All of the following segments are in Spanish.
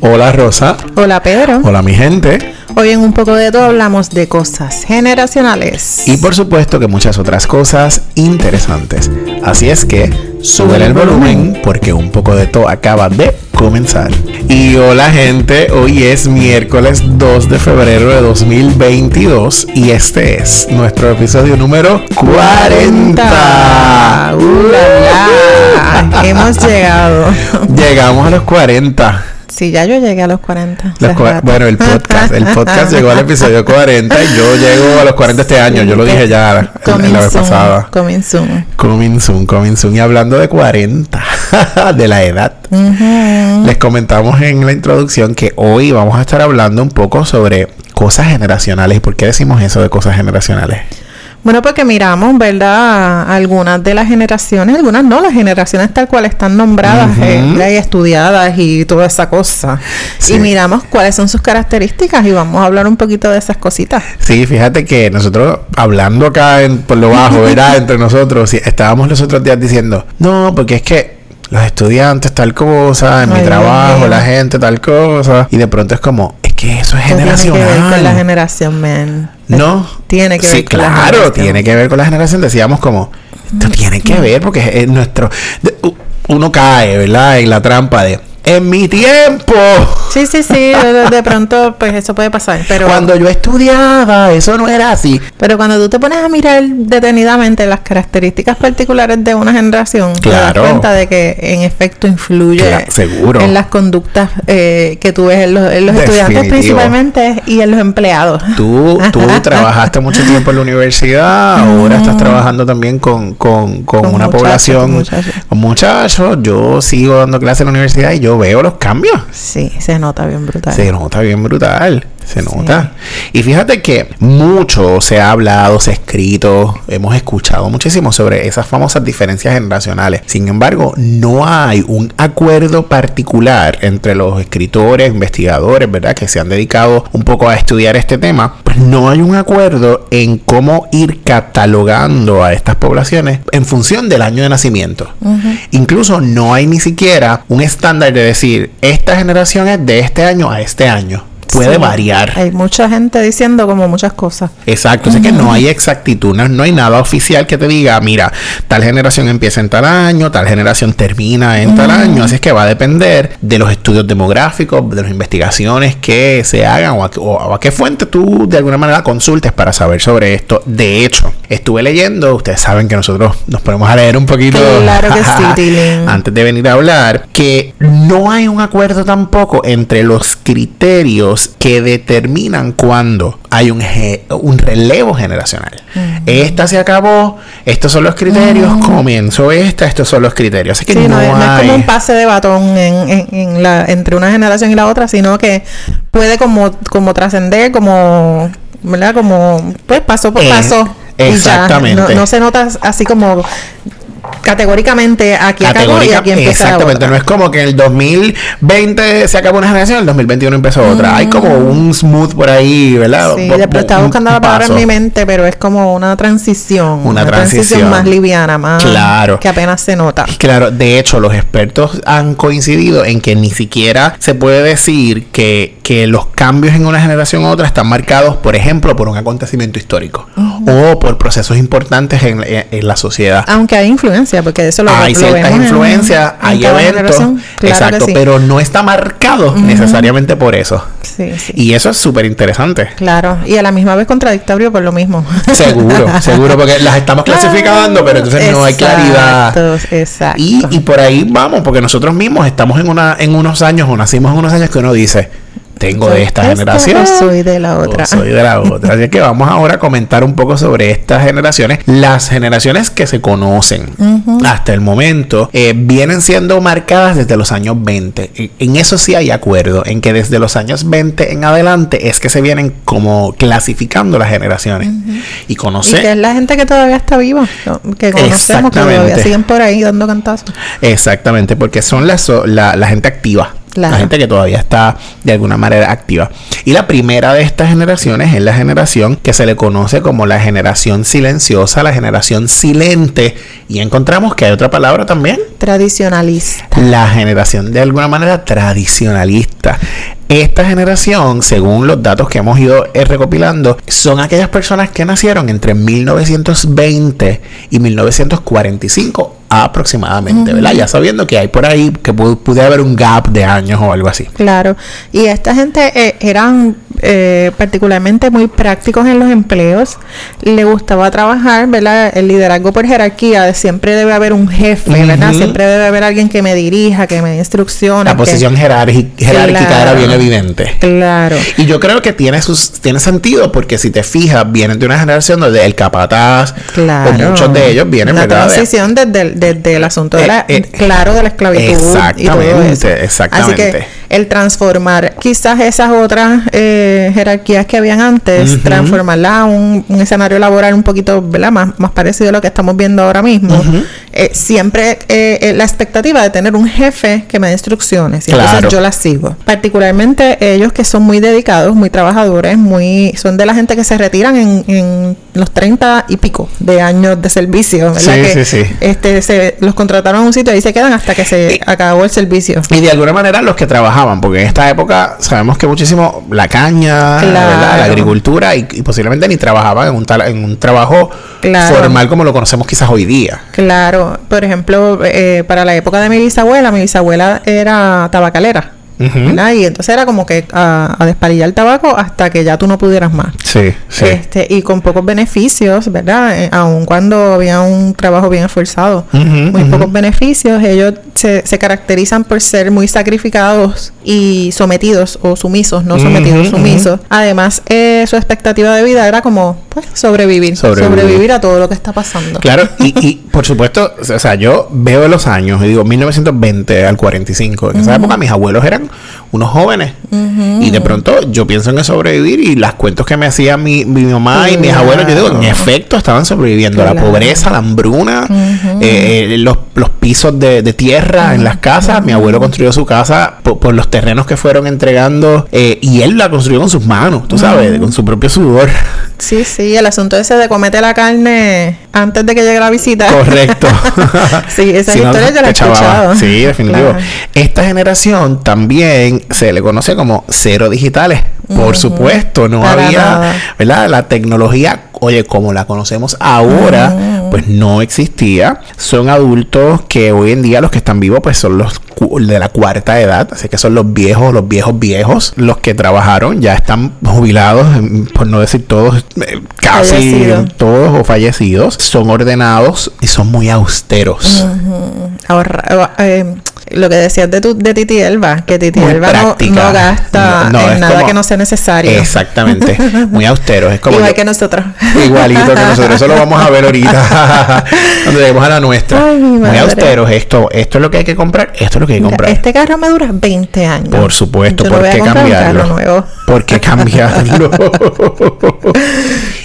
Hola Rosa. Hola Pedro. Hola mi gente. Hoy en un poco de todo hablamos de cosas generacionales. Y por supuesto que muchas otras cosas interesantes. Así es que sube el volumen porque un poco de todo acaba de comenzar. Y hola gente, hoy es miércoles 2 de febrero de 2022 y este es nuestro episodio número 40. ¡Uh, Hemos llegado. Llegamos a los 40. Sí, ya yo llegué a los 40. bueno, el podcast. El podcast llegó al episodio 40 y yo llego a los 40 este año. Yo lo dije ya en, la vez pasada. Coming soon. Coming soon, coming soon. Y hablando de 40, de la edad, les comentamos en la introducción que hoy vamos a estar hablando un poco sobre cosas generacionales. ¿Y por qué decimos eso de cosas generacionales? Bueno, porque miramos, ¿verdad? Algunas de las generaciones, algunas no, las generaciones tal cual están nombradas eh, y estudiadas y toda esa cosa. Y miramos cuáles son sus características y vamos a hablar un poquito de esas cositas. Sí, fíjate que nosotros, hablando acá en, por lo bajo, ¿verdad? Entre nosotros, estábamos los otros días diciendo, no, porque es que los estudiantes tal cosa, en mi trabajo, la gente tal cosa. Y de pronto es como, que eso es generacional. Tiene que ver con la generación, man. No. Tiene que ver con claro, la generación. tiene que ver con la generación. Decíamos como, esto tiene que ver porque es nuestro... Uno cae, ¿verdad? En la trampa de en mi tiempo. Sí, sí, sí, de, pronto pues eso puede pasar, pero cuando yo estudiaba eso no era así. Pero cuando tú te pones a mirar detenidamente las características particulares de una generación, te das cuenta de que en efecto influye seguro. en las conductas eh, que tú ves en los, estudiantes principalmente y en los empleados. Tú, tú trabajaste mucho tiempo en la universidad, ahora estás trabajando también con, con, con, una población, con muchachos. Yo sigo dando clases en la universidad y yo veo los cambios. Sí, se nota bien brutal. Se nota bien brutal. Se nota. Y fíjate que mucho se ha hablado, se ha escrito, hemos escuchado muchísimo sobre esas famosas diferencias generacionales. Sin embargo, no hay un acuerdo particular entre los escritores, investigadores, ¿verdad? Que se han dedicado un poco a estudiar este tema. Pues no hay un acuerdo en cómo ir catalogando a estas poblaciones en función del año de nacimiento. Incluso no hay ni siquiera un estándar de decir, esta generación es de este año a este año puede variar. Hay mucha gente diciendo como muchas cosas. Exacto, es que no hay exactitud, no, hay nada oficial que te diga, mira, tal generación empieza en tal año, tal generación termina en tal año, así es que va a depender de los estudios demográficos, de las investigaciones que se hagan o a, a qué fuente tú de alguna manera consultes para saber sobre esto. De hecho, estuve leyendo, ustedes saben que nosotros nos ponemos a leer un poquito claro que sí, antes de venir a hablar, que no hay un acuerdo tampoco entre los criterios que determinan cuando hay un, un relevo generacional. Esta se acabó, estos son los criterios, comienzo esta, estos son los criterios. Así que no, es, como un pase de batón en, la, entre una generación y la otra, sino que puede como, como trascender, como, ¿verdad? Como, pues paso por eh, paso. Exactamente. No, no, se nota así como categóricamente aquí acabó y aquí empieza Exactamente, no es como que en el 2020 se acabó una generación, en el 2021 empezó otra. Hay como mm. un smooth por ahí, ¿verdad? Sí, después estaba buscando la palabra en mi mente, pero es como una transición. Una, transición. más liviana, más claro. que apenas se nota. Claro, de hecho, los expertos han coincidido en que ni siquiera se puede decir que, que los cambios en una generación u otra están marcados, por ejemplo, por un acontecimiento histórico o por procesos importantes en, en la sociedad. Aunque hay influencia porque eso lo Hay ciertas influencias, hay eventos. exacto, pero no está marcado necesariamente por eso. Sí, sí. Y eso es súper interesante. Claro, y a la misma vez contradictorio por lo mismo. Seguro, seguro, porque las estamos clasificando, pero entonces no hay claridad. Exacto. Y, y por ahí vamos, porque nosotros mismos estamos en, una, en unos años o nacimos en unos años que uno dice, tengo de esta generación. Soy de la otra. soy de la otra. Así que vamos ahora a comentar un poco sobre estas generaciones. Las generaciones que se conocen hasta el momento eh, vienen siendo marcadas desde los años 20. En eso sí hay acuerdo, en que desde los años 20 en adelante es que se vienen como clasificando las generaciones. Y conocer. Y que es la gente que todavía está viva, que conocemos, que todavía siguen por ahí dando cantazos. Exactamente, porque son las, la, la gente activa La gente que todavía está de alguna manera activa. Y la primera de estas generaciones es la generación que se le conoce como la generación silenciosa, la generación silente. Y encontramos que hay otra palabra también. Tradicionalista. La generación de alguna manera tradicionalista. Esta generación, según los datos que hemos ido eh, recopilando, son aquellas personas que nacieron entre 1920 y 1945 aproximadamente, ¿verdad? Ya sabiendo que hay por ahí que puede haber un gap de años o algo así. Claro, y esta gente eh, eran eh, particularmente muy prácticos en los empleos, le gustaba trabajar, ¿verdad? El liderazgo por jerarquía, siempre debe haber un jefe, ¿verdad? Siempre debe haber alguien que me dirija, que me dé instrucciones. La posición jerárquica era bien evidente. Claro. Y yo creo que tiene, sus, tiene sentido porque si te fijas, vienen de una generación donde el capataz, claro. o muchos de ellos vienen, la transición desde el desde el asunto de la, eh, eh, claro de la esclavitud exactamente, exactamente. Así que el transformar quizás esas otras eh, jerarquías que habían antes, transformarla a un, escenario laboral un poquito Más, más parecido a lo que estamos viendo ahora mismo, siempre la expectativa de tener un jefe que me dé instrucciones y entonces yo las sigo. Particularmente ellos que son muy dedicados, muy trabajadores, muy son de la gente que se retiran en, en los 30 y pico de años de servicio, ¿verdad? Sí, que, sí, sí. Este, los contrataron a un sitio y ahí se quedan hasta que se acabó el servicio. Y de alguna manera los que trabajaban, porque en esta época sabemos que muchísimo la caña, la agricultura y, posiblemente ni trabajaban en un, en un trabajo formal como lo conocemos quizás hoy día. Claro, por ejemplo, eh, para la época de mi bisabuela, mi bisabuela era tabacalera. Y entonces era como que a, a, desparillar el tabaco hasta que ya tú no pudieras más. Sí, sí. Este, y con pocos beneficios, ¿verdad? Eh, aun cuando había un trabajo bien esforzado. muy pocos beneficios. Ellos se, se, caracterizan por ser muy sacrificados y sometidos o sumisos, no sometidos, sumisos. Además, eh, su expectativa de vida era como pues, sobrevivir, sobrevivir, a todo lo que está pasando. Claro, y, y por supuesto, o sea, yo veo los años y digo 1920 al 45. En esa época mis abuelos eran unos jóvenes. Y de pronto yo pienso en sobrevivir y las cuentos que me hacían mi, mi mamá y mis abuelos, yo digo, en efecto estaban sobreviviendo. La pobreza, la hambruna, eh, eh, los, los, pisos de, de tierra en las casas. Mi abuelo construyó su casa por, los terrenos que fueron entregando eh, y él la construyó con sus manos, tú sabes, con su propio sudor. Sí, sí, el asunto ese de comete la carne antes de que llegue la visita. Correcto. sí, esa historia ya la he escuchado. Sí, definitivo. Esta generación también se le conoce como cero digitales. Por supuesto, no había, ¿verdad? La tecnología, oye, como la conocemos ahora, pues no existía. Son adultos que hoy en día los que están vivos, pues son los de la cuarta edad, así que son los viejos, los viejos viejos, los que trabajaron, ya están jubilados, por no decir todos, eh, casi todos o fallecidos, son ordenados y son muy austeros. Ahora, eh, lo que decías de, tu, de Titi Elba, que Titi Elba no, gasta en nada que no sea necesario. Exactamente, muy austeros. Es como Igual que nosotros. Igualito que nosotros, eso lo vamos a ver ahorita, cuando lleguemos a la nuestra. muy austeros, esto, esto es lo que hay que comprar, esto es lo que hay que comprar. Este carro me dura 20 años. Por supuesto, ¿por qué cambiarlo? ¿Por qué cambiarlo?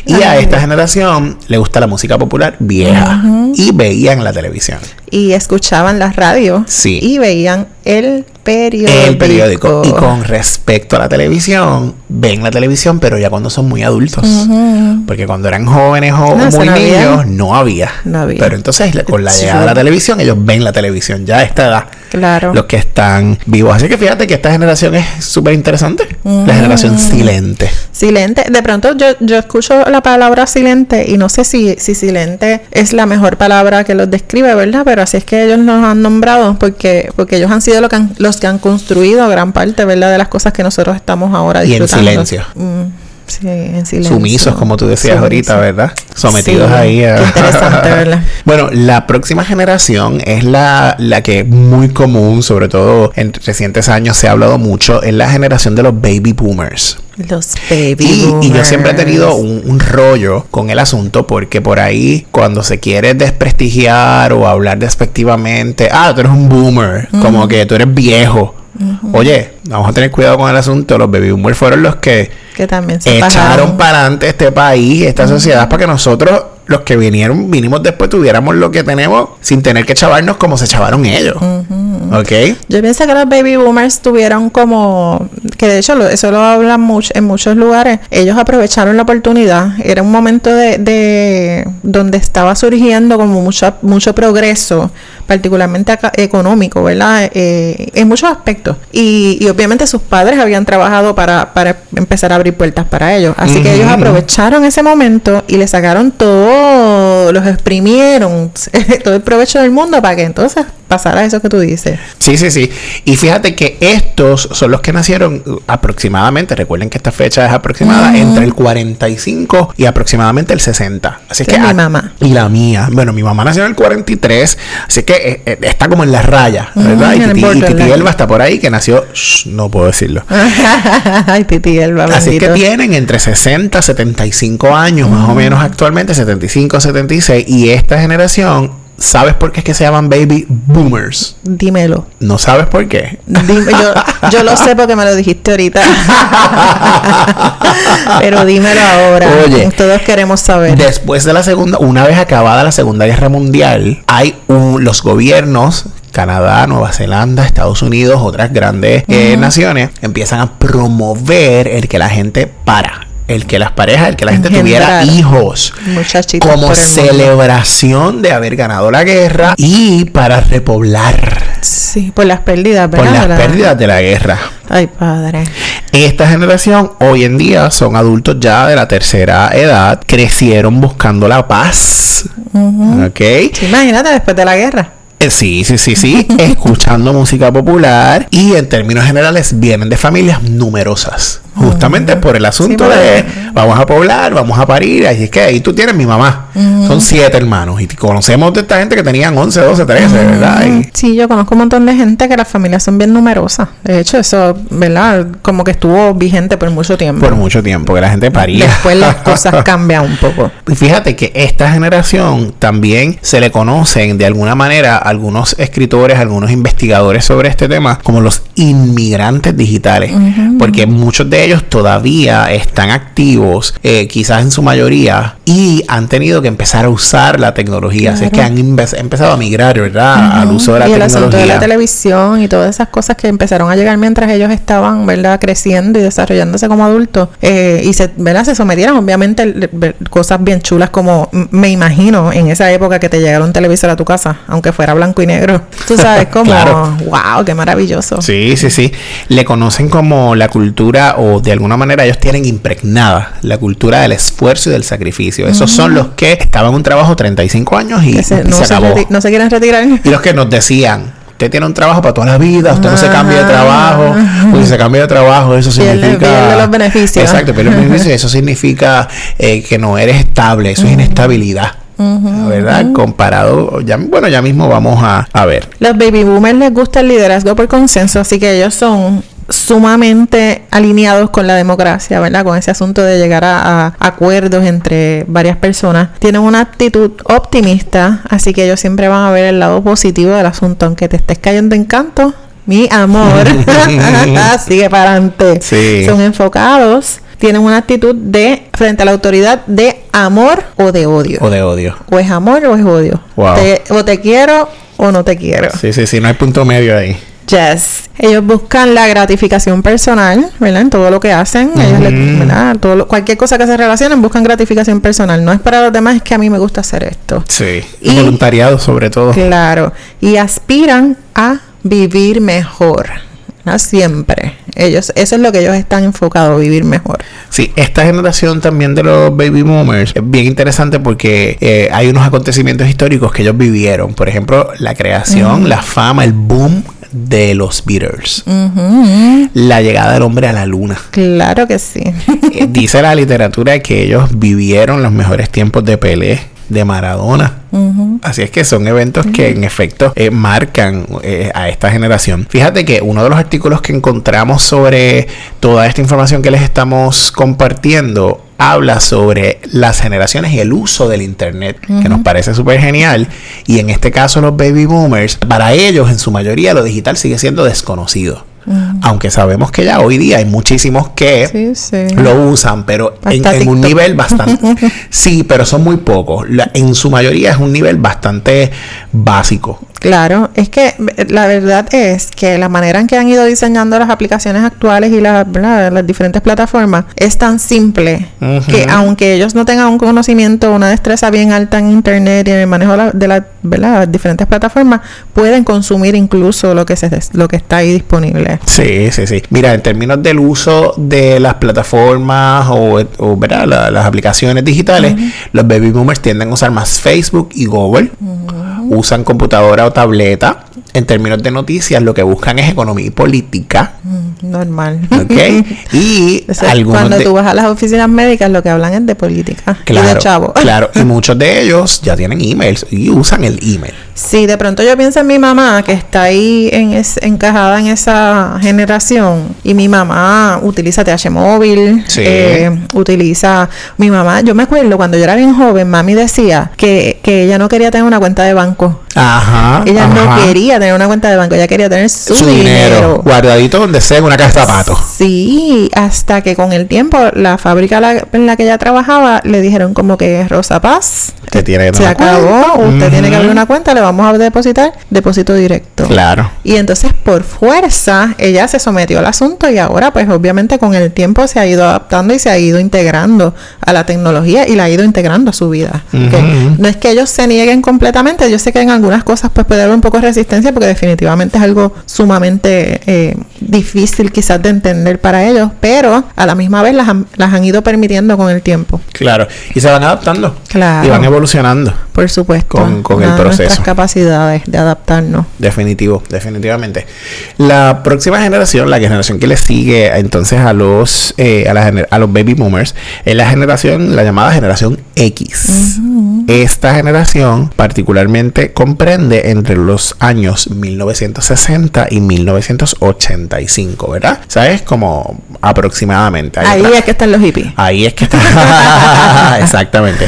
y a esta generación le gusta la música popular vieja y veían la televisión. Y escuchaban la radio. Sí. Y veían el periódico. El periódico. Y con respecto a la televisión, ven la televisión, pero ya cuando son muy adultos. Porque cuando eran jóvenes o muy niños, no había. no había. Pero entonces, con la llegada de la televisión, ellos ven la televisión ya a esta edad. Claro. Los que están vivos. Así que fíjate que esta generación es súper interesante. La generación silente. Silente. De pronto yo, yo escucho la palabra silente y no sé si, si silente es la mejor palabra que los describe, ¿verdad? Pero así es que ellos nos han nombrado porque, porque ellos han sido lo que los que han construido gran parte, ¿verdad? De las cosas que nosotros estamos ahora disfrutando. Y en silencio. Mm. Sí, en silencio. Sumisos, como tú decías ahorita, ¿verdad? Sometidos ahí a... interesante, ¿verdad? bueno, la próxima generación es la, la que muy común, sobre todo en recientes años se ha hablado mucho, es la generación de los baby boomers. Los baby y, boomers. Y yo siempre he tenido un, rollo con el asunto porque por ahí cuando se quiere desprestigiar o hablar despectivamente, ah, tú eres un boomer, como que tú eres viejo. Oye, vamos a tener cuidado con el asunto. Los baby boomers fueron los que, también se echaron para adelante este país, esta sociedad, para que nosotros, los que vinieron, vinimos después, tuviéramos lo que tenemos sin tener que chavarnos como se chavaron ellos. ¿Ok? Yo pienso que los baby boomers tuvieron como, que de hecho eso lo hablan mucho, en muchos lugares, ellos aprovecharon la oportunidad, era un momento de, de donde estaba surgiendo como mucho, mucho progreso, particularmente económico, ¿verdad? Eh, en muchos aspectos. Y, y, obviamente sus padres habían trabajado para, para empezar a abrir puertas para ellos. Así que ellos aprovecharon ese momento y le sacaron todo, los exprimieron, todo el provecho del mundo para que entonces pasara eso que tú dices. Sí, sí, sí. Y fíjate que estos son los que nacieron aproximadamente, recuerden que esta fecha es aproximada, entre el 45 y aproximadamente el 60. Así que... mi mamá. Y la mía. Bueno, mi mamá nació en el 43, así que eh, eh, está como en la raya, ¿verdad? y, Titi, Elba está por ahí, que nació... no puedo decirlo. Ay, Titi Elba. Así que tienen entre 60 y 75 años, más o menos actualmente, 75, 76, y esta generación ¿Sabes por qué es que se llaman baby boomers? Dímelo. ¿No sabes por qué? yo, lo sé porque me lo dijiste ahorita. Pero dímelo ahora. Oye, todos queremos saber. Después de la segunda, una vez acabada la Segunda Guerra Mundial, hay un, los gobiernos Canadá, Nueva Zelanda, Estados Unidos, otras grandes eh, naciones, empiezan a promover el que la gente para el que las parejas, el que la gente tuviera hijos como celebración de haber ganado la guerra y para repoblar. Sí, por las pérdidas, ¿verdad? Por las pérdidas de la guerra. Ay, padre. Esta generación hoy en día son adultos ya de la tercera edad, crecieron buscando la paz. ¿Ok? imagínate después de la guerra. Eh, sí, sí, sí, sí, escuchando música popular y en términos generales vienen de familias numerosas. Justamente por el asunto de vamos a poblar, vamos a parir. Así es que ahí tú tienes mi mamá. Son siete hermanos. Y conocemos de esta gente que tenían 11, 12, 13, ¿verdad? Sí, yo conozco un montón de gente que las familias son bien numerosas. De hecho, eso, ¿verdad? Como que estuvo vigente por mucho tiempo. Por mucho tiempo, que la gente paría. Después las cosas cambian un poco. Y fíjate que esta generación también se le conocen de alguna manera algunos escritores, algunos investigadores sobre este tema como los inmigrantes digitales. Porque muchos de ellos todavía están activos, eh, quizás en su mayoría, y han tenido que empezar a usar la tecnología. Así es que han empezado a migrar, ¿verdad? Al uso de la tecnología. El asunto de la televisión y todas esas cosas que empezaron a llegar mientras ellos estaban, ¿verdad? Creciendo y desarrollándose como adultos. Eh, y se, ¿verdad? Se sometieron, obviamente, cosas bien chulas como, me imagino, en esa época que te llegara un televisor a tu casa, aunque fuera blanco y negro. Tú sabes, como, wow, qué maravilloso. Sí, sí, sí. Le conocen como la cultura o de alguna manera ellos tienen impregnada la cultura del esfuerzo y del sacrificio. Esos son los que estaban en un trabajo 35 años y, se, no, acabó. no se quieren retirar. Y los que nos decían, usted tiene un trabajo para toda la vida, usted no se cambia de trabajo, pues si se cambia de trabajo, eso significa... Pierde los beneficios. Exacto, pierde los beneficios, eso significa eh, que no eres estable, eso es inestabilidad. ¿Verdad? Comparado, ya, bueno, ya mismo vamos a, a ver. Los baby boomers les gusta el liderazgo por consenso, así que ellos son sumamente alineados con la democracia, ¿verdad? Con ese asunto de llegar a, acuerdos entre varias personas. Tienen una actitud optimista, así que ellos siempre van a ver el lado positivo del asunto, aunque te estés cayendo en canto. Mi amor, sigue para adelante. Son enfocados tienen una actitud de frente a la autoridad de amor o de odio. O de odio. O es amor o es odio. o te quiero o no te quiero. Sí, sí, sí, no hay punto medio ahí. Yes. Ellos buscan la gratificación personal, ¿verdad? En todo lo que hacen. Ellos ¿verdad? Todo cualquier cosa que se relacionen buscan gratificación personal. No es para los demás, es que a mí me gusta hacer esto. Sí. Y, voluntariado sobre todo. Claro. Y aspiran a vivir mejor. ¿no? Siempre. Ellos, eso es lo que ellos están enfocados, vivir mejor. Sí, esta generación también de los baby boomers es bien interesante porque eh, hay unos acontecimientos históricos que ellos vivieron. Por ejemplo, la creación, la fama, el boom de los Beatles. La llegada del hombre a la luna. Claro que sí. Eh, dice la literatura que ellos vivieron los mejores tiempos de Pelé, de Maradona. Así es que son eventos que en efecto eh, marcan eh, a esta generación. Fíjate que uno de los artículos que encontramos sobre toda esta información que les estamos compartiendo habla sobre las generaciones y el uso del Internet, que nos parece súper genial. Y en este caso los baby boomers, para ellos en su mayoría lo digital sigue siendo desconocido. Aunque sabemos que ya hoy día hay muchísimos que lo usan, pero en, un nivel bastante... sí, pero son muy pocos. en su mayoría es un nivel bastante básico. Claro, es que la verdad es que la manera en que han ido diseñando las aplicaciones actuales y las diferentes plataformas es tan simple que aunque ellos no tengan un conocimiento, una destreza bien alta en internet y en el manejo de, las diferentes plataformas, pueden consumir incluso lo que se lo que está ahí disponible. Sí, sí, sí. Mira, en términos del uso de las plataformas o, las aplicaciones digitales, los baby boomers tienden a usar más Facebook y Google usan computadora o tableta. En términos de noticias, lo que buscan es economía y política. Normal. ¿Ok? Y cuando tú vas a las oficinas médicas, lo que hablan es de política claro, y de chavo. Claro, y muchos de ellos ya tienen emails y usan el email. Sí, de pronto yo pienso en mi mamá que está ahí en encajada en esa generación y mi mamá utiliza TH móvil, eh, utiliza mi mamá, yo me acuerdo cuando yo era bien joven, mami decía que, que ella no quería tener una cuenta de banco. Ajá. Ella no quería tener una cuenta de banco, ella quería tener su, dinero, guardadito donde sea en una caja de zapatos. Sí, hasta que con el tiempo la fábrica en la que ella trabajaba le dijeron como que Rosa Paz se acabó, usted tiene que abrir una cuenta, le vamos a depositar depósito directo. Claro. Y entonces por fuerza ella se sometió al asunto y ahora pues obviamente con el tiempo se ha ido adaptando y se ha ido integrando a la tecnología y la ha ido integrando a su vida. No es que ellos se nieguen completamente, yo sé que en algunas cosas pues puede haber un poco de resistencia porque definitivamente es algo sumamente eh, difícil quizás de entender para ellos, pero a la misma vez las han, las han ido permitiendo con el tiempo. Claro, y se van adaptando. Claro. Y van evolucionando. Por supuesto. Con, con el proceso. capacidades de adaptarnos. Definitivo, definitivamente. La próxima generación, la generación que le sigue entonces a los, eh, a, la, a los baby boomers, es la generación, la llamada generación X. Esta generación particularmente comprende entre los años 1960 y 1985, ¿verdad? ¿Sabes? Como aproximadamente. Ahí, es que están los hippies. Ahí es que están. Exactamente.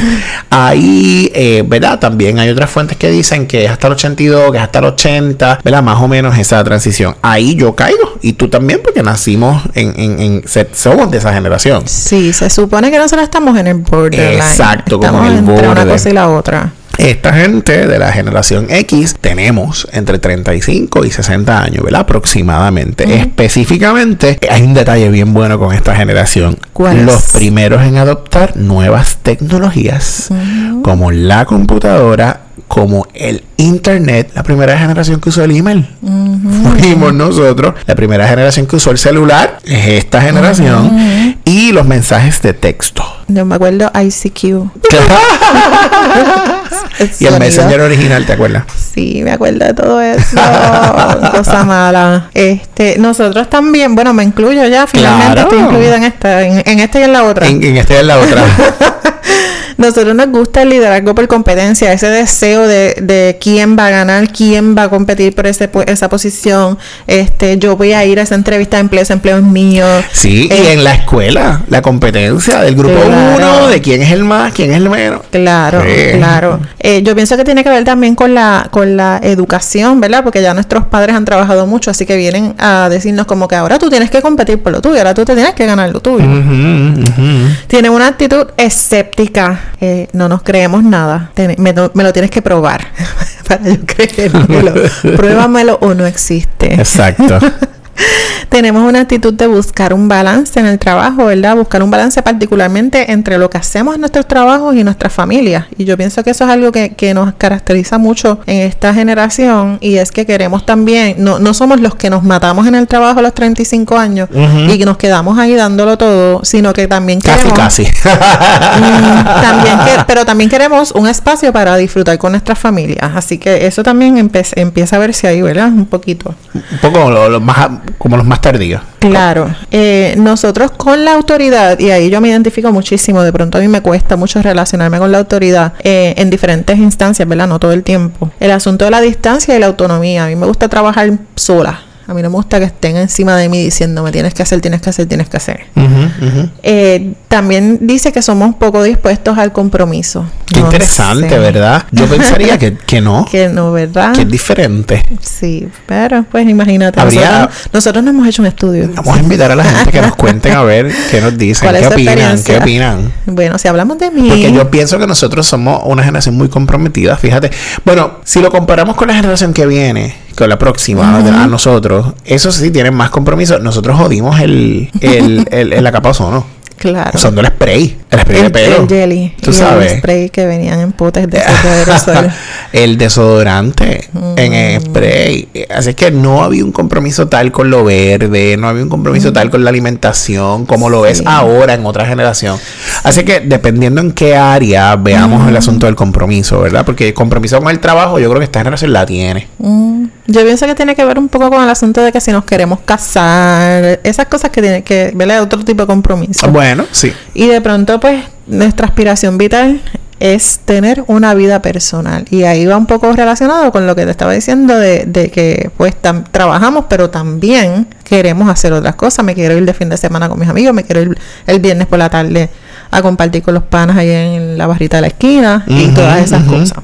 Ahí, eh, ¿verdad? También hay otras fuentes que dicen que es hasta el 82, que es hasta el 80, ¿verdad? Más o menos esa transición. Ahí yo caigo. Y tú también, porque nacimos en, en, en somos de esa generación. Sí, se supone que nosotros estamos en el borderline. Exacto, como en el borde. una cosa y la otra. Esta gente de la generación X tenemos entre 35 y 60 años, ¿verdad? Aproximadamente. Específicamente, hay un detalle bien bueno con esta generación. ¿Cuál Los primeros en adoptar nuevas tecnologías como la computadora, como el Internet, la primera generación que usó el email. Fuimos nosotros. La primera generación que usó el celular es esta generación. Y los mensajes de texto. No me acuerdo ICQ. y el Messenger original, ¿te acuerdas? Sí, me acuerdo de todo eso. Cosa mala. Este, nosotros también, bueno, me incluyo ya, finalmente estoy incluida en esta, en, esta y en la otra. En, en esta y en la otra. Nosotros nos gusta el liderazgo por competencia, ese deseo de, de quién va a ganar, quién va a competir por ese, esa posición. Este, yo voy a ir a esa entrevista de empleo, ese empleo es mío. Sí, y eh, en la escuela, la competencia del grupo uno, de quién es el más, quién es el menos. Claro, claro. Eh, yo pienso que tiene que ver también con la, con la educación, ¿verdad? Porque ya nuestros padres han trabajado mucho, así que vienen a decirnos como que ahora tú tienes que competir por lo tuyo, ahora tú te tienes que ganar lo tuyo. Tienen una actitud escéptica eh, no nos creemos nada. me, lo tienes que probar para yo creérmelo. Pruébamelo o no existe. Exacto. tenemos una actitud de buscar un balance en el trabajo, ¿verdad? Buscar un balance particularmente entre lo que hacemos en nuestros trabajos y nuestras familias. Y yo pienso que eso es algo que, nos caracteriza mucho en esta generación y es que queremos también, no, no somos los que nos matamos en el trabajo a los 35 años y que nos quedamos ahí dándolo todo, sino que también queremos... Casi, casi. Mm, también pero también queremos un espacio para disfrutar con nuestras familias. Así que eso también empieza a verse ahí, ¿verdad? Un poquito. Un poco lo más como los más tardíos. Claro. Eh, nosotros con la autoridad, y ahí yo me identifico muchísimo, de pronto a mí me cuesta mucho relacionarme con la autoridad eh, en diferentes instancias, ¿verdad? No todo el tiempo. El asunto de la distancia y la autonomía. A mí me gusta trabajar sola A mí no me gusta que estén encima de mí diciéndome tienes que hacer, tienes que hacer, tienes que hacer. Eh, también dice que somos poco dispuestos al compromiso. Qué No interesante, sé. ¿verdad? Yo pensaría que, que no, Que no, ¿verdad? que es diferente. Sí, pero pues imagínate. Habría- Nosotros, nosotros no hemos hecho un estudio. Vamos a invitar a la gente que nos cuenten a ver qué nos dicen, ¿Cuál es qué opinan, qué opinan. Bueno, si hablamos de mí. Porque yo pienso que nosotros somos una generación muy comprometida, fíjate. Bueno, si lo comparamos con la generación que viene, con la próxima, a nosotros, esos sí tienen más compromiso. Nosotros jodimos el, el, el, el- la capa de ozono. Claro. Usando el spray, el spray de el, pelo. el jelly. Tú y sabes. El spray que venían en potes de de aerosol. el desodorante en el spray. Así que no había un compromiso tal con lo verde, no había un compromiso tal con la alimentación como lo es ahora en otra generación. Así que dependiendo en qué área veamos el asunto del compromiso, ¿verdad? Porque el compromiso con el trabajo yo creo que esta generación la tiene. Yo pienso que tiene que ver un poco con el asunto de que si nos queremos casar, esas cosas que tienen que, ¿verdad? Otro tipo de compromiso. Bueno, sí. Y de pronto, pues, nuestra aspiración vital es tener una vida personal. Y ahí va un poco relacionado con lo que te estaba diciendo de, de que, pues, tam- trabajamos, pero también queremos hacer otras cosas. Me quiero ir de fin de semana con mis amigos, me quiero ir el viernes por la tarde a compartir con los panas ahí en la barrita de la esquina y todas esas cosas.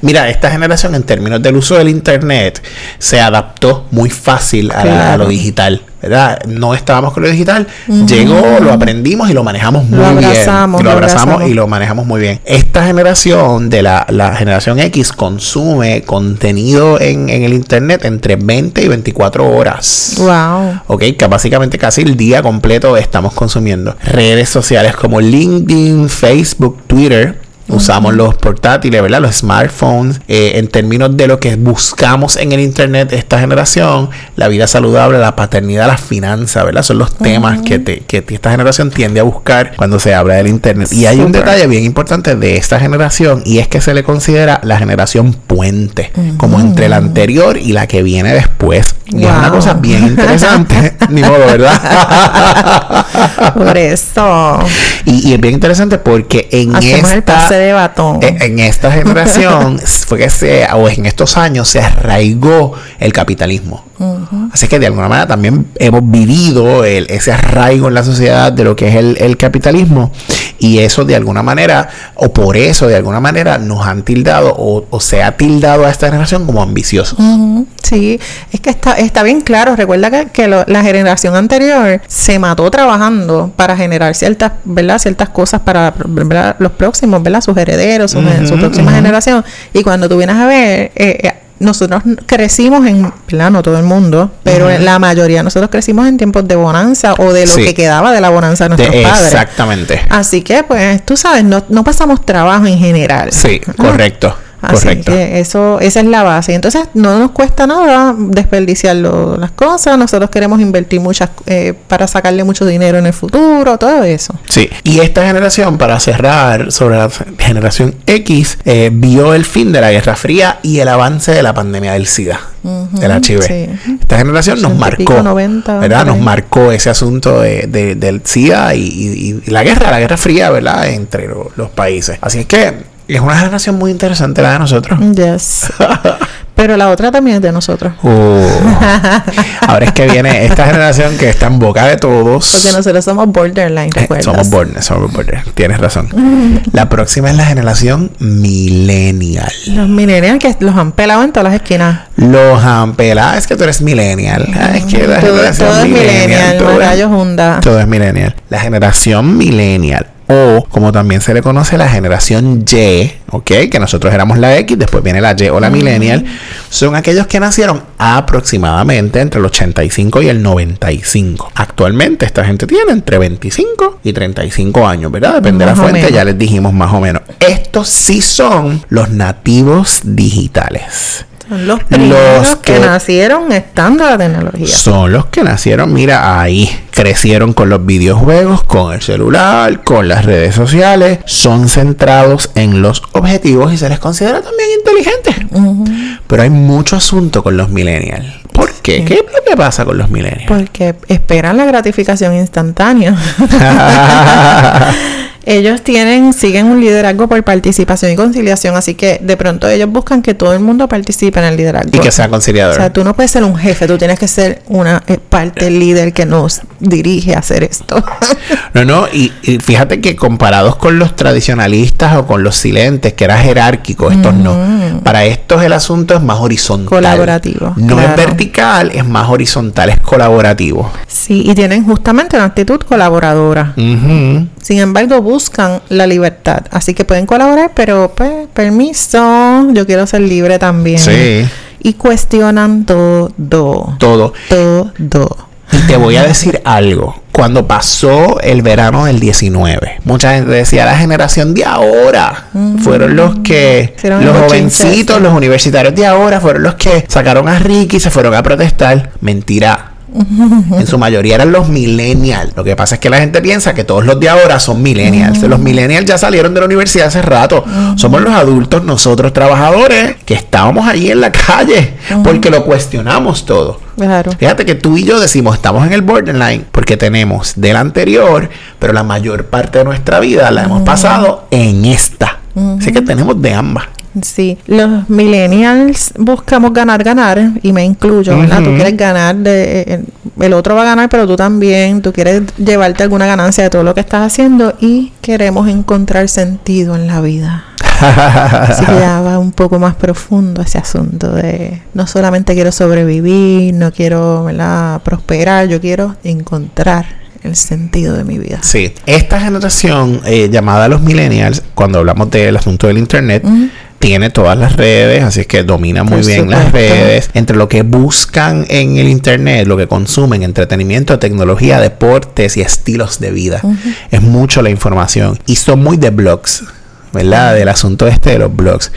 Mira, esta generación en términos del uso del internet se adaptó muy fácil a, la- a Claro. lo digital, ¿verdad? No estábamos con lo digital, llegó, lo aprendimos y lo manejamos muy Lo abrazamos, bien. Lo lo abrazamos abrazamos. y lo manejamos muy bien. Esta generación de la, la generación X consume contenido en, en el internet entre 20 y 24 horas. Wow. Ok, que básicamente casi el día completo estamos consumiendo redes sociales como LinkedIn, Facebook, Twitter. Usamos los portátiles, ¿verdad? Los smartphones. Eh, en términos de lo que buscamos en el Internet esta generación, la vida saludable, la paternidad, las finanzas, ¿verdad? Son los temas que, te- que esta generación tiende a buscar cuando se habla del Internet. Y hay un detalle bien importante de esta generación y es que se le considera la generación puente, como entre la anterior y la que viene después. Y es una cosa bien interesante. Ni modo, ¿verdad? Por eso. y, y es bien interesante porque en esta de batón. en, en esta generación fue que se o en estos años se arraigó el capitalismo. Así que de alguna manera también hemos vivido el- ese arraigo en la sociedad de lo que es el, el capitalismo y eso de alguna manera o por eso de alguna manera nos han tildado o, o se ha tildado a esta generación como ambiciosos. Sí, es que está, está bien claro. Recuerda que, que lo- la generación anterior se mató trabajando para generar ciertas, ¿verdad? Ciertas cosas para ¿verdad? los próximos, ¿verdad? Sus herederos, su, próxima generación. Y cuando tú vienes a ver, eh, eh, nosotros crecimos en, ¿verdad? No todo el mundo, pero en la mayoría nosotros crecimos en tiempos de bonanza o de lo Sí. que quedaba de la bonanza de nuestros De- padres. exactamente. Así que, pues, tú sabes, no, no pasamos trabajo en general. Sí, Ah, correcto. Así correcto. que eso, esa es la base. Entonces no nos cuesta nada desperdiciar lo- las cosas. Nosotros queremos invertir muchas eh, para sacarle mucho dinero en el futuro, todo eso. Sí, y esta generación, para cerrar sobre la generación X, eh, vio el fin de la Guerra Fría y el avance de la pandemia del SIDA, del HIV. sí. Esta generación nos 80 y pico, marcó, 90, ¿verdad? Nos marcó ese asunto de- de- del SIDA y, y- y la guerra, la Guerra Fría, ¿verdad? Entre lo- los países. Así es que es una generación muy interesante la de nosotros. Yes. Pero la otra también es de nosotros. Uh, ahora es que viene esta generación que está en boca de todos. Porque nosotros somos borderline, Eh, ¿recuerdas? somos border, somos border. Tienes razón. La próxima es la generación millennial. Los millennials que los han pelado en todas las esquinas. Los ampela, es que tú eres millennial. Es que la Todo, generación todo es millennial, todo es- todo es millennial. La generación millennial. O como también se le conoce la generación Y, ¿ok? Que nosotros éramos la X, después viene la Y o la millennial. Son aquellos que nacieron aproximadamente entre el 85 y el 95. Actualmente esta gente tiene entre 25 y 35 años, ¿verdad? Depende de la fuente, ya les dijimos más o menos. Estos sí son los nativos digitales. Son los primeros que, que- nacieron estando la tecnología. Son los que nacieron, mira, ahí. Crecieron con los videojuegos, con el celular, con las redes sociales. Son centrados en los objetivos y se les considera también inteligentes. Pero hay mucho asunto con los millennials. ¿Por qué? ¿Qué es lo que pasa con los millennials? Porque esperan la gratificación instantánea. Ellos tienen, siguen un liderazgo por participación y conciliación, así que de pronto ellos buscan que todo el mundo participe en el liderazgo. Y que sea conciliador. O sea, tú no puedes ser un jefe, tú tienes que ser una eh, parte líder que nos dirige a hacer esto. no, no, y, fíjate que comparados con los tradicionalistas o con los silentes, que era jerárquico, estos no. Para estos el asunto es más horizontal. Colaborativo. No es vertical, es más horizontal, es colaborativo. Sí, y tienen justamente una actitud colaboradora. Sin embargo, buscan la libertad. Así que pueden colaborar, pero pues, permiso, yo quiero ser libre también. Sí. Y cuestionan todo. Todo. Todo. Y te voy a decir algo. Cuando pasó el verano del 19, mucha gente decía, la generación de ahora fueron los que, los jovencitos, los universitarios de ahora fueron los que sacaron a Ricky y se fueron a protestar. Mentira en su mayoría eran los millennials. Lo que pasa es que la gente piensa que todos los de ahora son millennials. Los millennials ya salieron de la universidad hace rato. Somos los adultos, nosotros trabajadores, que estábamos ahí en la calle porque lo cuestionamos todo. Fíjate que tú y yo decimos estamos en el borderline porque tenemos del anterior, pero la mayor parte de nuestra vida la hemos pasado en esta. Así que tenemos de ambas. Sí, los millennials buscamos ganar, ganar, y me incluyo, ¿verdad? Tú quieres ganar, de, eh, el otro va a ganar, pero tú también, tú quieres llevarte alguna ganancia de todo lo que estás haciendo y queremos encontrar sentido en la vida. Así que ya va un poco más profundo ese asunto de no solamente quiero sobrevivir, no quiero ¿verdad? prosperar, yo quiero encontrar el sentido de mi vida. Sí, esta generación eh, llamada los millennials, cuando hablamos del asunto del Internet, tiene todas las redes, así es que domina muy bien las redes. Entre lo que buscan en el internet, lo que consumen, entretenimiento, tecnología, deportes y estilos de vida. Es mucho la información. Y son muy de blogs. ¿Verdad? Del asunto este de los blogs.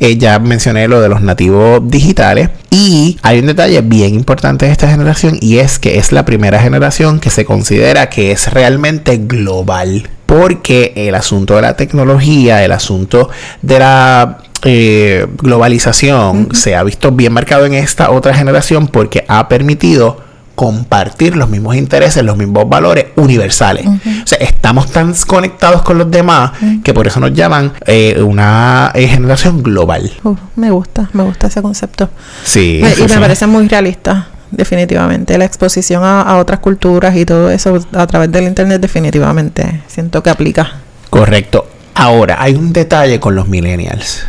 Eh, ya mencioné lo de los nativos digitales. Y hay un detalle bien importante de esta generación y es que es la primera generación que se considera que es realmente global. Porque el asunto de la tecnología, el asunto de la eh, globalización se ha visto bien marcado en esta otra generación porque ha permitido compartir los mismos intereses, los mismos valores universales. O sea, estamos tan conectados con los demás que por eso nos llaman eh, una eh, generación global. me gusta, me gusta ese concepto. Sí. y me parece muy realista definitivamente. La exposición a, otras culturas y todo eso a través del Internet definitivamente siento que aplica. Correcto. Ahora, hay un detalle con los millennials.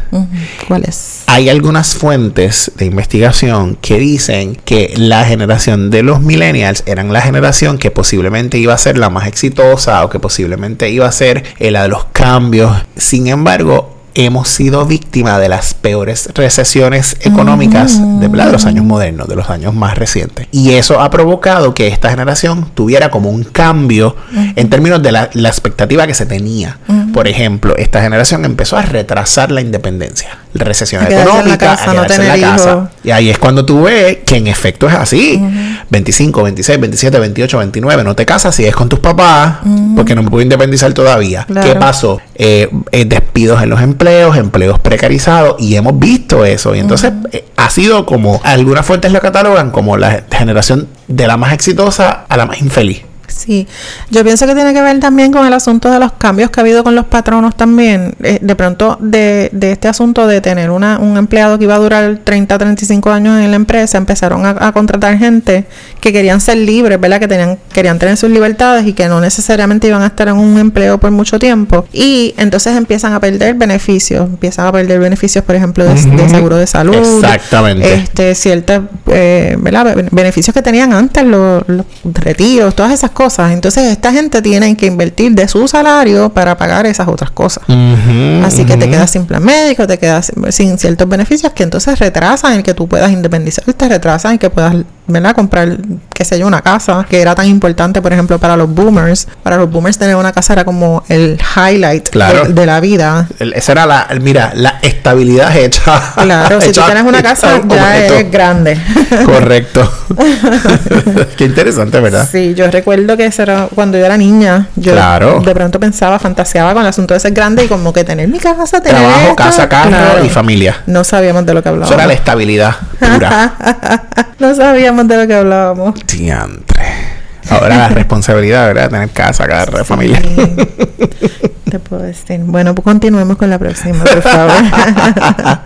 ¿Cuál es? Hay algunas fuentes de investigación que dicen que la generación de los millennials eran la generación que posiblemente iba a ser la más exitosa o que posiblemente iba a ser la de los cambios. Sin embargo, hemos sido víctimas de las peores recesiones económicas de, los años modernos, de los años más recientes. Y eso ha provocado que esta generación tuviera como un cambio en términos de la, expectativa que se tenía. Por ejemplo, esta generación empezó a retrasar la independencia, recesión económica, a quedarse en la casa. Y ahí es cuando tú ves que en efecto es así. 25, 26, 27, 28, 29, no te casas si es con tus papás, porque no me puedo independizar todavía. ¿Qué pasó? Eh, eh, despidos en los empleos empleos, precarizados, y hemos visto eso. Y entonces eh, ha sido como, algunas fuentes lo catalogan como la generación de la más exitosa a la más infeliz. Sí, yo pienso que tiene que ver también con el asunto de los cambios que ha habido con los patronos también. Eh, de pronto, de, de, este asunto de tener una, un empleado que iba a durar 30, 35 años en la empresa, empezaron a, contratar gente que querían ser libres, ¿verdad? Que tenían, querían tener sus libertades y que no necesariamente iban a estar en un empleo por mucho tiempo. Y entonces empiezan a perder beneficios, empiezan a perder beneficios, por ejemplo, de, seguro de salud. Exactamente. Este, ciertos, eh, Beneficios que tenían antes, los, los retiros, todas esas cosas. Entonces, esta gente tiene que invertir de su salario para pagar esas otras cosas. Así que te quedas sin plan médico, te quedas sin ciertos beneficios que entonces retrasan el que tú puedas independizarte, retrasan el que puedas ¿verdad? Comprar, qué sé yo, una casa, que era tan importante, por ejemplo, para los boomers. Para los boomers tener una casa era como el highlight de, la vida. esa era la, mira, la estabilidad hecha. Claro, si tú tienes una casa ya es grande. Correcto. qué interesante, ¿verdad? Sí, yo recuerdo que eso era cuando yo era niña. Yo de pronto pensaba, fantaseaba con el asunto de ser grande y como que tener mi casa, tener Trabajo, casa, carro y familia. No sabíamos de lo que hablábamos. Eso era la estabilidad pura. no sabíamos de lo que hablábamos. Ahora la responsabilidad, ¿verdad? Tener casa, agarrar familia. te puedo decir? Bueno, pues continuemos con la próxima, por favor.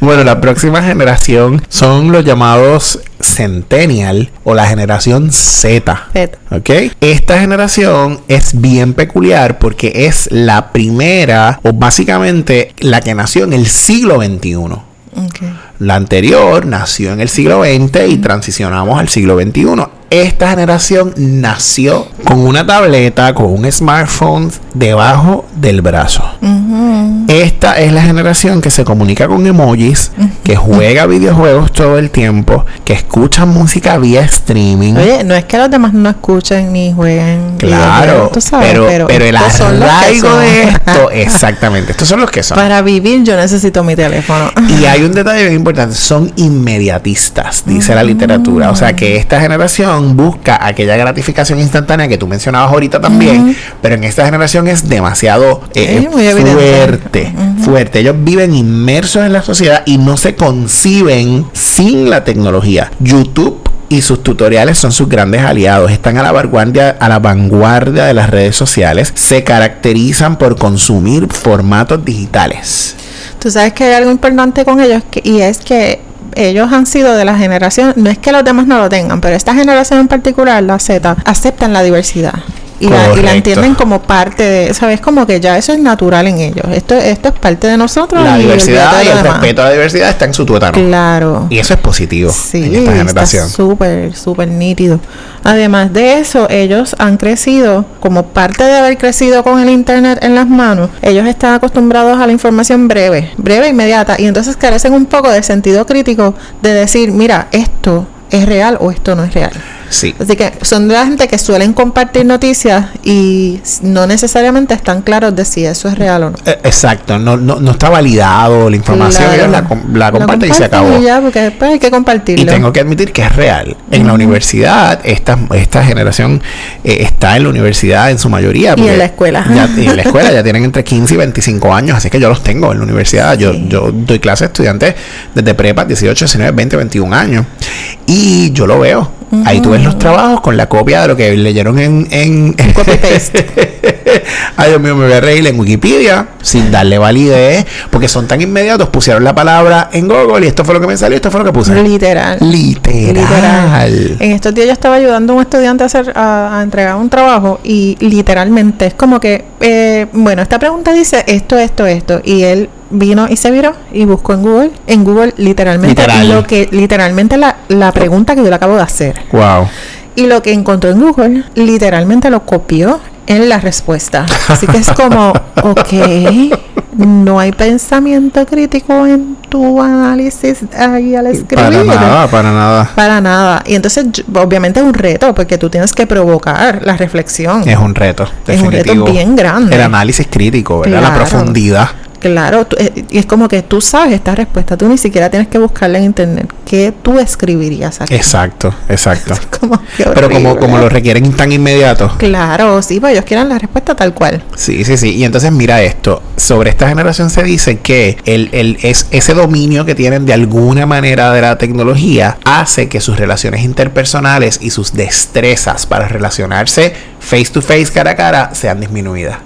bueno, la próxima generación son los llamados Centennial o la generación Z. Z. ¿Ok? Esta generación es bien peculiar porque es la primera o básicamente la que nació en el siglo XXI. Okay. La anterior nació en el siglo XX y transicionamos al siglo XXI esta generación nació con una tableta, con un smartphone debajo del brazo. Esta es la generación que se comunica con emojis, que juega videojuegos todo el tiempo, que escucha música vía streaming. Oye, no es que los demás no escuchen ni jueguen. Claro, pero, pero, el arraigo de esto, exactamente, estos son los que son. Para vivir yo necesito mi teléfono. Y hay un detalle bien importante, son inmediatistas, dice la literatura. O sea que esta generación busca aquella gratificación instantánea que tú mencionabas ahorita también, pero en esta generación es demasiado eh, fuerte, fuerte. Ellos viven inmersos en la sociedad y no se conciben sin la tecnología. YouTube y sus tutoriales son sus grandes aliados. Están a la vanguardia, a la vanguardia de las redes sociales. Se caracterizan por consumir formatos digitales. Tú sabes que hay algo importante con ellos y es que ellos han sido de la generación, no es que los demás no lo tengan, pero esta generación en particular, la Z, aceptan la diversidad y la, entienden como parte de, ¿sabes? Como que ya eso es natural en ellos. Esto, esto es parte de nosotros. La diversidad y el respeto a la diversidad está en su tuétano. Claro. Y eso es positivo sí, en esta generación. Súper, súper nítido. Además de eso, ellos han crecido, como parte de haber crecido con el Internet en las manos, ellos están acostumbrados a la información breve, breve e inmediata, y entonces carecen un poco de sentido crítico de decir, mira, esto es real o esto no es real. Sí. Así que son de la gente que suelen compartir noticias y no necesariamente están claros de si eso es real o no. Eh, exacto, no, no, no está validado la información, ellos la, la comparten y se acabó. Y ya, porque después hay que compartirlo. Y tengo que admitir que es real. En la universidad, esta, esta generación eh, está en la universidad en su mayoría. Y en la escuela. Ya, y en la escuela ya tienen entre 15 y 25 años, así que yo los tengo en la universidad. Yo, yo doy clases a estudiantes desde prepa, 18, 19, 20, 21 años. Y yo lo veo Ahí tú ves los trabajos con la copia de lo que leyeron en... en copy paste. Ay, Dios mío, me voy a reír en Wikipedia sin darle validez, porque son tan inmediatos. Pusieron la palabra en Google y esto fue lo que me salió, esto fue lo que puse. Literal. Literal. En estos días yo estaba ayudando a un estudiante a, hacer, a, entregar un trabajo y literalmente es como que, eh, bueno, esta pregunta dice esto, esto, esto. Y él vino y se viró y buscó en Google, en Google literalmente lo que literalmente la, la pregunta que yo le acabo de hacer. Wow. Y lo que encontró en Google literalmente lo copió en la respuesta. Así que es como, ok, no hay pensamiento crítico en tu análisis ahí al escribir. Para nada, para nada. Para nada. Y entonces, obviamente es un reto, porque tú tienes que provocar la reflexión. Es un reto, Es un reto bien grande. El análisis crítico, ¿verdad? La profundidad. Claro, eh, y es como que tú sabes esta respuesta, tú ni siquiera tienes que buscarla en internet. ¿Qué tú escribirías aquí? Exacto, exacto. Pero como, como lo requieren tan inmediato. Claro, sí, pues ellos quieren la respuesta tal cual. Sí, sí, sí. Y entonces mira esto, sobre esta generación se dice que el, el, es, ese dominio que tienen de alguna manera de la tecnología hace que sus relaciones interpersonales y sus destrezas para relacionarse face to face, cara a cara, sean disminuidas.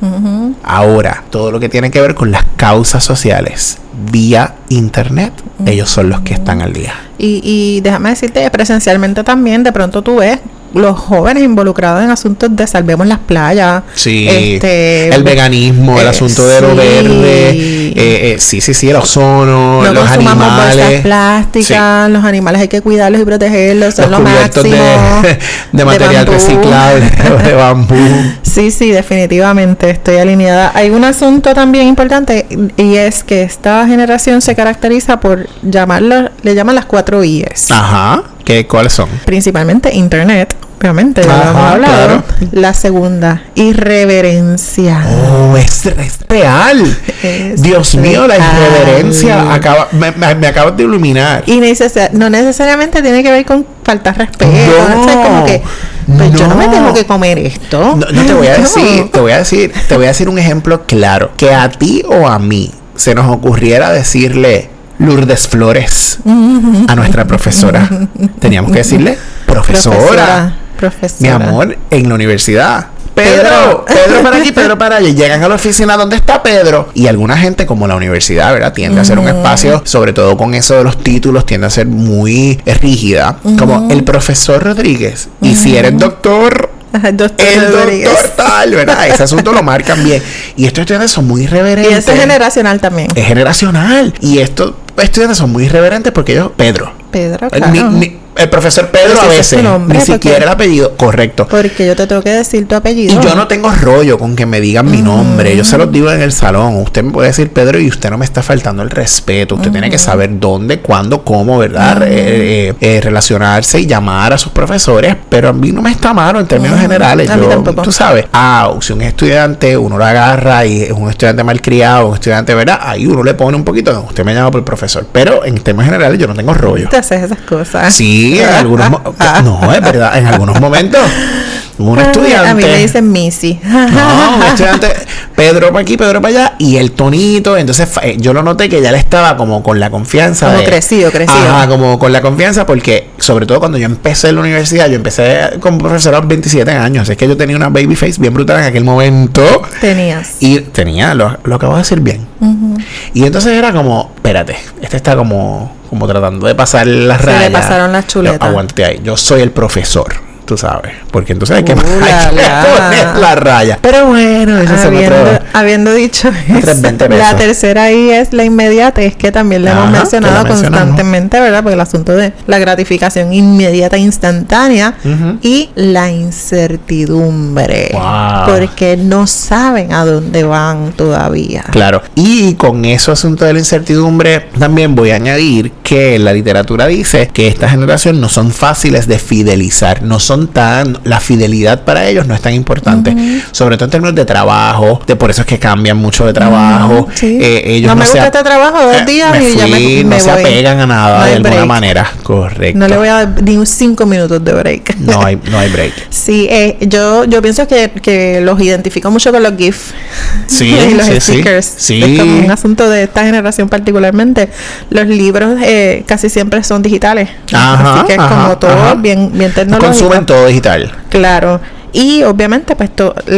Ahora, todo lo que tiene que ver con las causas sociales vía internet, ellos son los que están al día. Y, y déjame decirte, presencialmente también, de pronto tú ves los jóvenes involucrados en asuntos de salvemos las playas. Sí. Este, el veganismo, el eh, asunto de lo verde. Eh, eh, sí, sí, sí, el ozono, no los animales. bolsas plásticas, los animales hay que cuidarlos y protegerlos, son los lo máximo. De, de material reciclable, de bambú. Sí, sí, definitivamente estoy alineada. Hay un asunto también importante y es que esta generación se caracteriza por llamarlo, le llaman las cuatro I's. Ajá. ¿Qué, ¿Cuáles son? Principalmente Internet, obviamente, ya lo hemos hablado. La segunda, irreverencia. Oh, es, real. Dios mío, la irreverencia acaba, me, me, acabas de iluminar. Y no necesariamente tiene que ver con faltar respeto. No, como que, pues yo no me tengo que comer esto. No, te voy a decir, te voy a decir, te voy a decir un ejemplo claro. Que a ti o a mí se nos ocurriera decirle Lourdes Flores a nuestra profesora. Teníamos que decirle, profesora. Profesora. Mi amor, en la universidad Pedro, Pedro para aquí, Pedro para allá. Llegan a la oficina donde está Pedro. Y alguna gente, como la universidad, ¿verdad? Tiende a ser un espacio, sobre todo con eso de los títulos, tiende a ser muy rígida. Como el profesor Rodríguez. Y si eres doctor, doctor el doctor tal, ¿verdad? Ese asunto lo marcan bien. Y estos estudiantes son muy reverentes. Y eso es generacional también. Es generacional. Y estos estudiantes son muy reverentes porque ellos, Pedro. Pedro, Eh, claro. ni- ni- el profesor Pedro Pero a veces, nombre, ni ¿por siquiera el apellido, correcto. Porque yo te tengo que decir tu apellido. Y yo no tengo rollo con que me digan mi nombre. Yo se los digo en el salón. Usted me puede decir Pedro y usted no me está faltando el respeto. Usted tiene que saber dónde, cuándo, cómo, ¿verdad? Eh, eh, eh, relacionarse y llamar a sus profesores. Pero a mí no me está malo en términos generales. A mí Yo, tampoco. tú sabes, ah, si un estudiante uno lo agarra y es un estudiante malcriado, un estudiante, ¿verdad? Ahí uno le pone un poquito. "No, Usted me llama por el profesor. Pero en términos generales yo no tengo rollo. Te haces esas cosas. Sí, en algunos no, es verdad, en algunos momentos un estudiante A mí me dicen Missy. no, un estudiante Pedro para aquí, Pedro para allá y el tonito, entonces eh, yo lo noté que ya le estaba como con la confianza Como de- crecido, crecido. Ajá, como con la confianza porque sobre todo cuando yo empecé en la universidad, yo empecé como profesor a los 27 años, así es que yo tenía una baby face bien brutal en aquel momento. Tenías. Y tenía, lo, lo acabo de decir bien. Y entonces era como, espérate, este está como, como tratando de pasar las Se le rayas. pasaron las chuletas. Yo, aguántate ahí, yo soy el profesor, tú sabes. Porque entonces hay que, Uh, hay que la, la. poner la raya. Pero bueno, eso es Habiendo, otro. habiendo dicho Otros eso, 20 la tercera ahí es la inmediatez que también le hemos mencionado la constantemente, ¿verdad? Porque el asunto de la gratificación inmediata, instantánea y la incertidumbre. Wow. Porque no saben a dónde van todavía. Claro. Y con eso asunto de la incertidumbre, también voy a añadir que la literatura dice que esta generación no son fáciles de fidelizar, no son tan, la fidelidad para ellos no es tan importante, sobre todo en términos de trabajo, de por eso es que cambian mucho de trabajo. Sí. Eh, ellos No no, me se gusta este trabajo, dos Eh, días me y ya me- fui, me no se voy. apegan a nada No de alguna break. manera, correcto. No le voy a dar ni un cinco minutos de break. no hay, no hay break. Sí, eh, yo, yo pienso que, que los identifico mucho con los GIF. Sí, y los sí, sí. stickers. Sí. Es como un asunto de esta generación particularmente. Los libros eh, casi siempre son digitales. Ajá, Así que es ajá, como todo ajá. bien, bien tecnológico. Consumen todo digital. Claro. Y obviamente, pues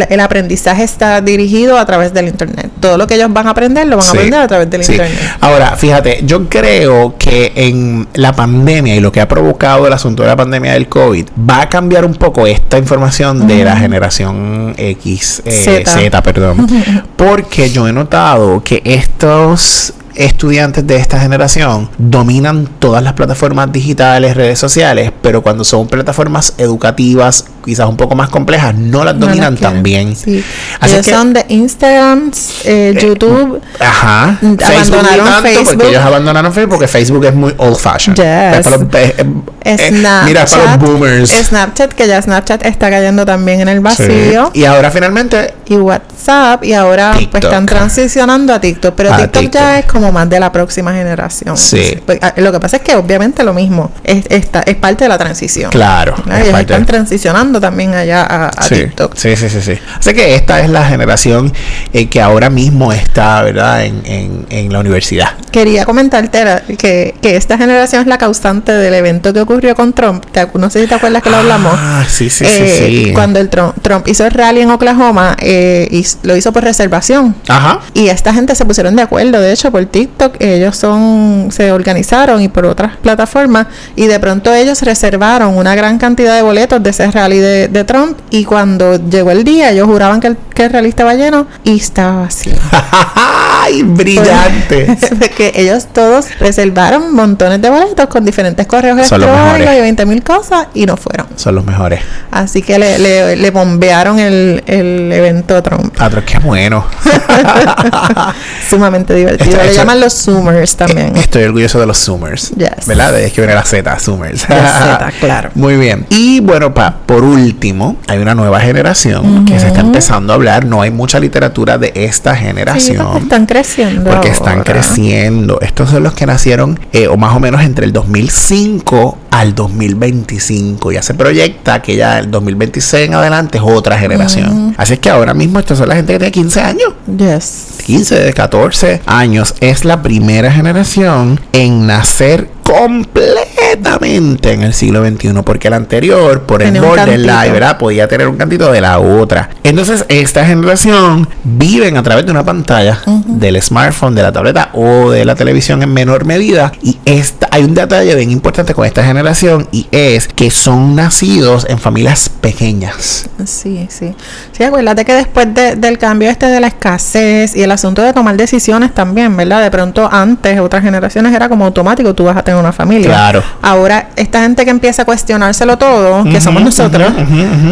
el aprendizaje está dirigido a través del Internet. Todo lo que ellos van a aprender lo van Sí, a aprender a través del sí. Internet. Ahora, fíjate, yo creo que en la pandemia y lo que ha provocado el asunto de la pandemia del COVID va a cambiar un poco esta información de la generación X, eh, Z. Z, perdón. Porque yo he notado que estos estudiantes de esta generación dominan todas las plataformas digitales, redes sociales, pero cuando son plataformas educativas, quizás un poco más complejas, no las No dominan quieren. tan bien. Sí. Así ellos que- son de Instagram, eh, YouTube. Ajá. Mm, Facebook ni abandonaron tanto, Facebook. Porque ellos abandonaron Facebook porque Facebook es muy old fashioned. Yes. Es los, eh, eh, Snapchat, mira, para los boomers. Snapchat, que ya Snapchat está cayendo también en el Sí. vacío. Y ahora finalmente. Y WhatsApp, y ahora pues TikTok. están transicionando a TikTok. Pero A TikTok, TikTok. ya es como más de la próxima generación. Sí. Pues, ah, lo que pasa es que obviamente lo mismo, es, esta- es parte de la transición. Claro. ¿verdad? es Ellos parte- están transicionando también allá a, a sí, TikTok. sí, sí, sí, sí. Así que esta es la generación eh, que ahora mismo está, ¿verdad? En, en, en la universidad. Quería comentarte que, que esta generación es la causante del evento que ocurrió con Trump. Te- No sé si te acuerdas que lo hablamos. Ah, sí, sí, Eh, sí, sí. Cuando el Trump, Trump hizo el rally en Oklahoma, eh, y lo hizo por reservación. Ajá. Y esta gente se pusieron de acuerdo, de hecho, por TikTok, ellos son, se organizaron y por otras plataformas, y de pronto ellos reservaron una gran cantidad de boletos de ese rally de, de Trump, y cuando llegó el día, ellos juraban que el, que el rally estaba lleno y estaba vacío. ¡Ay, brillante! que ellos todos reservaron montones de boletos con diferentes correos electrónicos y 20 mil cosas y no fueron. Son los mejores. Así que le, le, le bombearon el, el evento a Trump. Otro, qué bueno. Sumamente divertido. Esto- llaman los Zoomers también. Estoy orgulloso de los Zoomers. Yes. ¿Verdad? Es que viene la Z, Zoomers. La Z, claro. Muy bien. Y bueno, pa, por último, hay una nueva generación que se está empezando a hablar. No hay mucha literatura de esta Sí, generación. porque están creciendo. porque están ahora. creciendo. Estos son los que nacieron eh, o más o menos entre el 2005 al 2025. Ya se proyecta que ya el 2026 en adelante es otra generación. Así es que ahora mismo estos son la gente que tiene 15 años. Yes. 15, de 14 años. Es la primera generación en nacer completamente completamente en el siglo XXI, porque el anterior, por el borderline, ¿verdad? Podía tener un cantito de la otra. Entonces, esta generación viven a través de una pantalla, del smartphone, de la tableta o de la televisión en menor medida. Y esta, hay un detalle bien importante con esta generación y es que son nacidos en familias pequeñas. Sí, sí. Sí, acuérdate que después del cambio este de la escasez y el asunto de tomar decisiones también, ¿verdad? De pronto antes, otras generaciones era como automático, tú vas a tener una familia. Claro. Ahora, esta gente que empieza a cuestionárselo todo, que somos nosotros,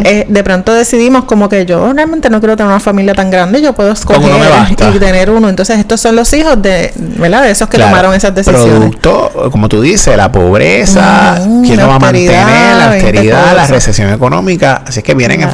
eh, de pronto decidimos como que yo realmente no quiero tener una familia tan grande, yo puedo escoger y tener uno. Entonces, estos son los hijos de, ¿verdad? De esos que tomaron esas decisiones. Producto, como tú dices, la pobreza, quién no va a mantener la austeridad, la recesión económica. Así es que vienen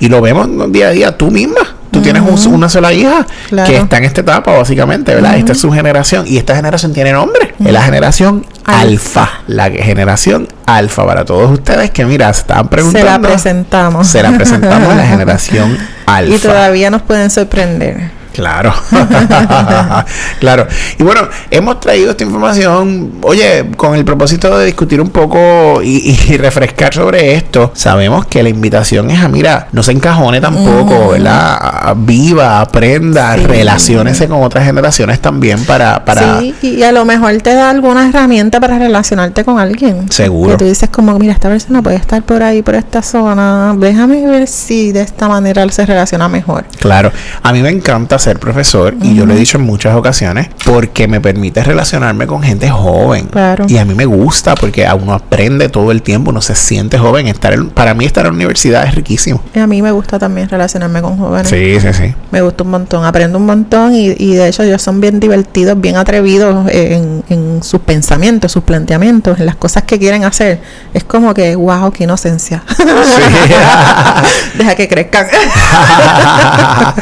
y lo vemos día a día tú misma. Tú tienes una sola hija que está en esta etapa, básicamente, ¿verdad? Esta es su generación y esta generación tiene nombre. Es la generación alfa. La generación alfa para todos ustedes que, mira, se estaban preguntando. Se la presentamos. Se la presentamos la generación alfa. Y todavía nos pueden sorprender. Claro, claro. Y bueno, hemos traído esta información, oye, con el propósito de discutir un poco y, refrescar sobre esto. Sabemos que la invitación es a, mira, no se encajone tampoco, ¿verdad? Viva, aprenda, relaciones con otras generaciones también para, para... Sí, y a lo mejor te da alguna herramienta para relacionarte con alguien. Seguro. Que tú dices como, mira, esta persona puede estar por ahí, por esta zona, déjame ver si de esta manera se relaciona mejor. Claro, a mí me encanta ser profesor y yo lo he dicho en muchas ocasiones porque me permite relacionarme con gente joven. Y a mí me gusta porque a uno aprende todo el tiempo, uno se siente joven. Estar para mí estar en la universidad es riquísimo. Y a mí me gusta también relacionarme con jóvenes. Sí, sí, sí. Me gusta un montón, aprendo un montón y, y de hecho ellos son bien divertidos, bien atrevidos en, en sus pensamientos, sus planteamientos, en las cosas que quieren hacer. Es como que, wow, qué inocencia. Deja que crezcan.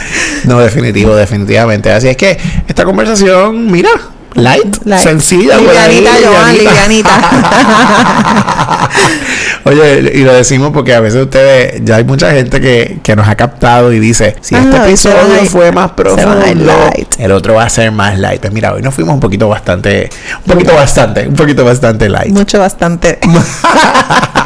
no, definitivo definitivamente. Así es que esta conversación, mira, light, sencilla, livianita, Joan, livianita. Oye, y lo decimos porque a veces ustedes, ya hay mucha gente que, que nos ha captado y dice, si este episodio fue más profundo, el otro va a ser más light. Pues mira, hoy nos fuimos un poquito bastante, un poquito bastante, un poquito bastante light. Mucho bastante.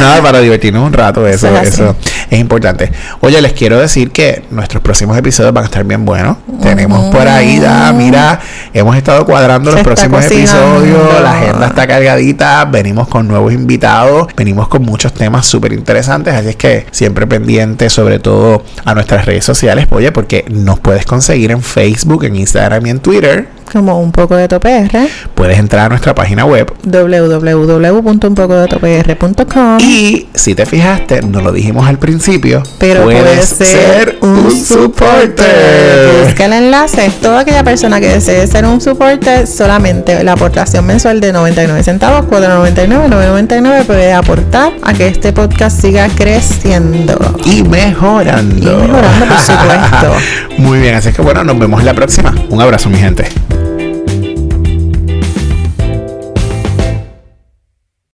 Nada, para divertirnos un rato, eso, eso, es importante. Oye, les quiero decir que nuestros próximos episodios van a estar bien buenos. Tenemos por ahí, ya, mira, hemos estado cuadrando los próximos episodios, la agenda está cargadita, venimos con nuevos invitados, venimos con muchos temas súper interesantes, así es que siempre pendiente, sobre todo a nuestras redes sociales, oye, porque nos puedes conseguir en Facebook, en Instagram y en Twitter como un poco de topr. Puedes entrar a nuestra página web www.unpocodetopr.com y si te fijaste, no lo dijimos al principio, pero puedes, ser, un supporter. Busca el enlace. Toda aquella persona que desee ser un supporter, solamente la aportación mensual de 99 centavos, 4.99, 9.99 puede aportar a que este podcast siga creciendo y mejorando. Y mejorando, por supuesto. Muy bien, así que bueno, nos vemos la próxima. Un abrazo, mi gente.